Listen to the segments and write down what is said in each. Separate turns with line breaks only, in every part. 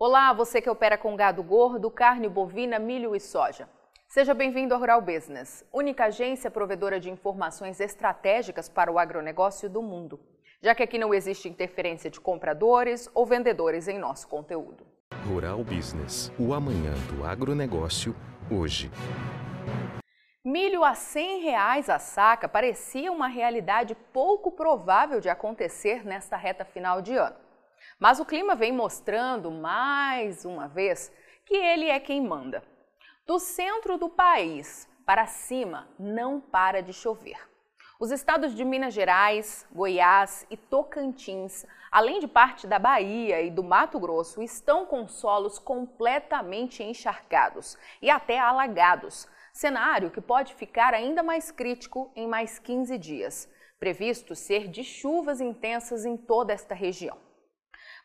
Olá, você que opera com gado gordo, carne bovina, milho e soja. Seja bem-vindo ao Rural Business, única agência provedora de informações estratégicas para o agronegócio do mundo, já que aqui não existe interferência de compradores ou vendedores em nosso conteúdo.
Rural Business, o amanhã do agronegócio, hoje.
Milho a 100 reais a saca parecia uma realidade pouco provável de acontecer nesta reta final de ano. Mas o clima vem mostrando mais uma vez que ele é quem manda. Do centro do país para cima não para de chover. Os estados de Minas Gerais, Goiás e Tocantins, além de parte da Bahia e do Mato Grosso, estão com solos completamente encharcados e até alagados, cenário que pode ficar ainda mais crítico em mais 15 dias, previsto ser de chuvas intensas em toda esta região.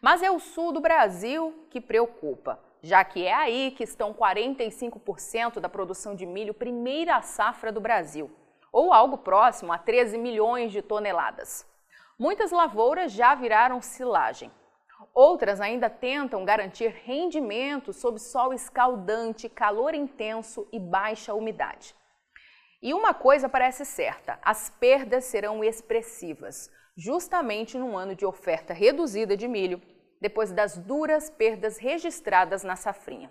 Mas é o sul do Brasil que preocupa, já que é aí que estão 45% da produção de milho primeira safra do Brasil, ou algo próximo a 13 milhões de toneladas. Muitas lavouras já viraram silagem. Outras ainda tentam garantir rendimento sob sol escaldante, calor intenso e baixa umidade. E uma coisa parece certa: as perdas serão expressivas, justamente num ano de oferta reduzida de milho depois das duras perdas registradas na safrinha.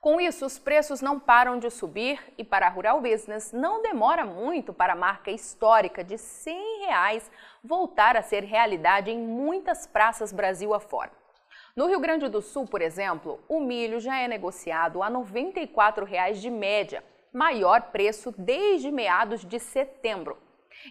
Com isso, os preços não param de subir e para a Rural Business não demora muito para a marca histórica de 100 reais voltar a ser realidade em muitas praças Brasil afora. No Rio Grande do Sul, por exemplo, o milho já é negociado a 94 reais de média, maior preço desde meados de setembro.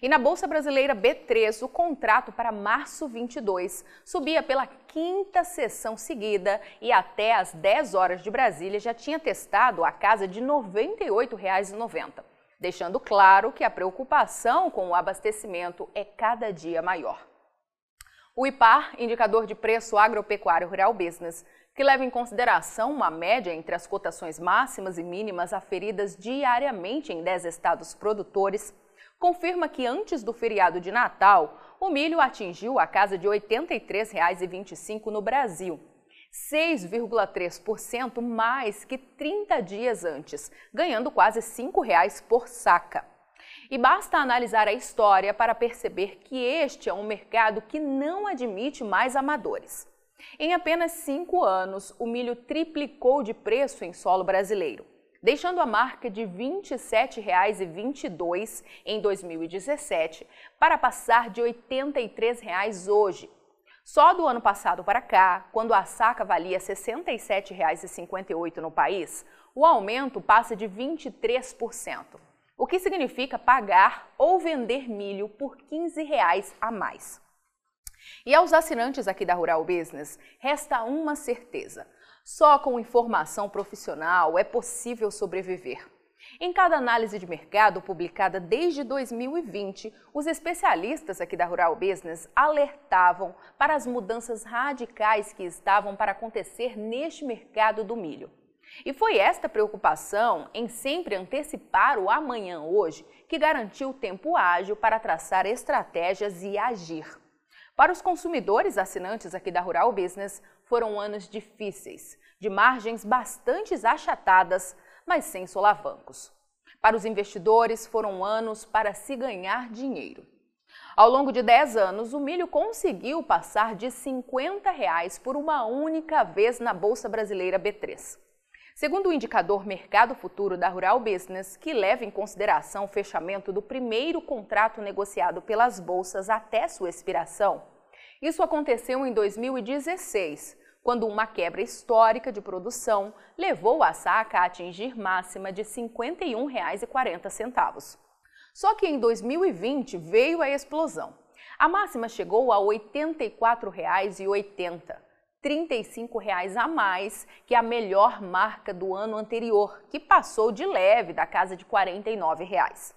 E na Bolsa Brasileira B3, o contrato para março 22 subia pela quinta sessão seguida e até às 10 horas de Brasília já tinha testado a casa de R$ 98,90, deixando claro que a preocupação com o abastecimento é cada dia maior. O IPAR, indicador de preço agropecuário rural business, que leva em consideração uma média entre as cotações máximas e mínimas aferidas diariamente em 10 estados produtores, confirma que antes do feriado de Natal, o milho atingiu a casa de R$ 83,25 no Brasil. 6,3% mais que 30 dias antes, ganhando quase R$ 5,00 por saca. E basta analisar a história para perceber que este é um mercado que não admite mais amadores. Em apenas cinco anos, o milho triplicou de preço em solo brasileiro deixando a marca de R$ 27,22 em 2017 para passar de R$ 83 hoje. Só do ano passado para cá, quando a saca valia R$ 67,58 no país, o aumento passa de 23%, o que significa pagar ou vender milho por 15 reais a mais. E aos assinantes aqui da Rural Business, resta uma certeza: só com informação profissional é possível sobreviver. Em cada análise de mercado publicada desde 2020, os especialistas aqui da Rural Business alertavam para as mudanças radicais que estavam para acontecer neste mercado do milho. E foi esta preocupação em sempre antecipar o amanhã hoje que garantiu tempo ágil para traçar estratégias e agir. Para os consumidores assinantes aqui da Rural Business, foram anos difíceis, de margens bastante achatadas, mas sem solavancos. Para os investidores, foram anos para se ganhar dinheiro. Ao longo de 10 anos, o milho conseguiu passar de 50 reais por uma única vez na Bolsa Brasileira B3. Segundo o indicador Mercado Futuro da Rural Business, que leva em consideração o fechamento do primeiro contrato negociado pelas bolsas até sua expiração, isso aconteceu em 2016, quando uma quebra histórica de produção levou a saca a atingir máxima de R$ 51,40. Só que em 2020 veio a explosão. A máxima chegou a R$ 84,80 R$ 35,00 a mais que a melhor marca do ano anterior, que passou de leve da casa de R$ 49,00.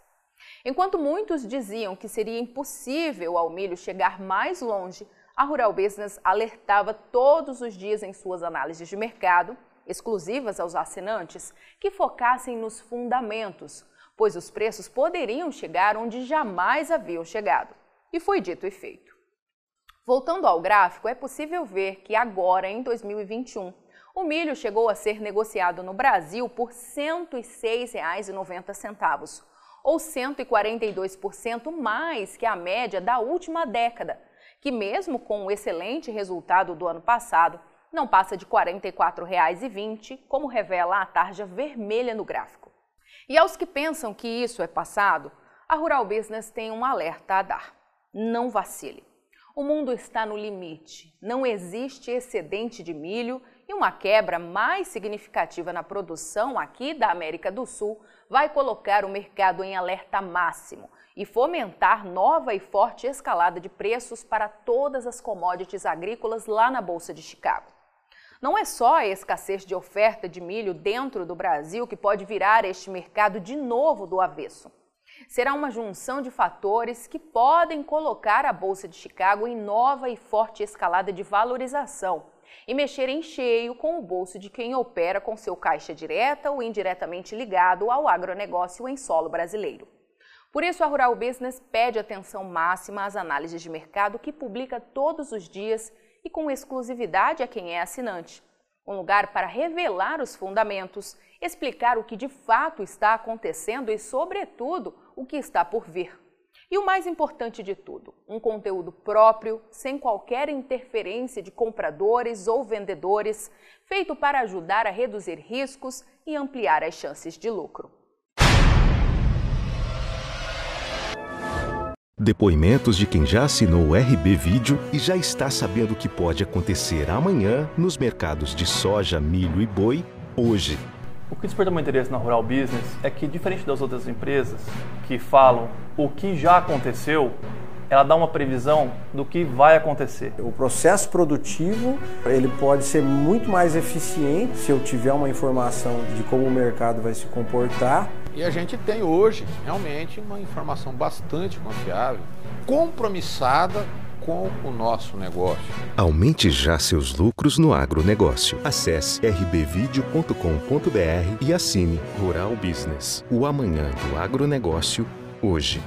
Enquanto muitos diziam que seria impossível ao milho chegar mais longe, a Rural Business alertava todos os dias em suas análises de mercado, exclusivas aos assinantes, que focassem nos fundamentos, pois os preços poderiam chegar onde jamais haviam chegado. E foi dito e feito. Voltando ao gráfico, é possível ver que agora, em 2021, o milho chegou a ser negociado no Brasil por R$ 106,90, ou 142% mais que a média da última década, que mesmo com o excelente resultado do ano passado, não passa de R$ 44,20, como revela a tarja vermelha no gráfico. E aos que pensam que isso é passado, a Rural Business tem um alerta a dar. Não vacile. O mundo está no limite, não existe excedente de milho e uma quebra mais significativa na produção aqui da América do Sul vai colocar o mercado em alerta máximo e fomentar nova e forte escalada de preços para todas as commodities agrícolas lá na Bolsa de Chicago. Não é só a escassez de oferta de milho dentro do Brasil que pode virar este mercado de novo do avesso será uma junção de fatores que podem colocar a Bolsa de Chicago em nova e forte escalada de valorização e mexer em cheio com o bolso de quem opera com seu caixa direta ou indiretamente ligado ao agronegócio em solo brasileiro. Por isso, a Rural Business pede atenção máxima às análises de mercado que publica todos os dias e com exclusividade a quem é assinante um lugar para revelar os fundamentos, explicar o que de fato está acontecendo e, sobretudo, o que está por vir. E o mais importante de tudo, um conteúdo próprio, sem qualquer interferência de compradores ou vendedores, feito para ajudar a reduzir riscos e ampliar as chances de lucro.
Depoimentos de quem já assinou o RB Vídeo e já está sabendo o que pode acontecer amanhã nos mercados de soja, milho e boi hoje.
O que desperta meu interesse na Rural Business é que, diferente das outras empresas que falam o que já aconteceu, ela dá uma previsão do que vai acontecer.
O processo produtivo ele pode ser muito mais eficiente se eu tiver uma informação de como o mercado vai se comportar.
E a gente tem hoje realmente uma informação bastante confiável, compromissada com o nosso negócio.
Aumente já seus lucros no agronegócio. Acesse rbvideo.com.br e assine Rural Business, o amanhã do agronegócio, hoje.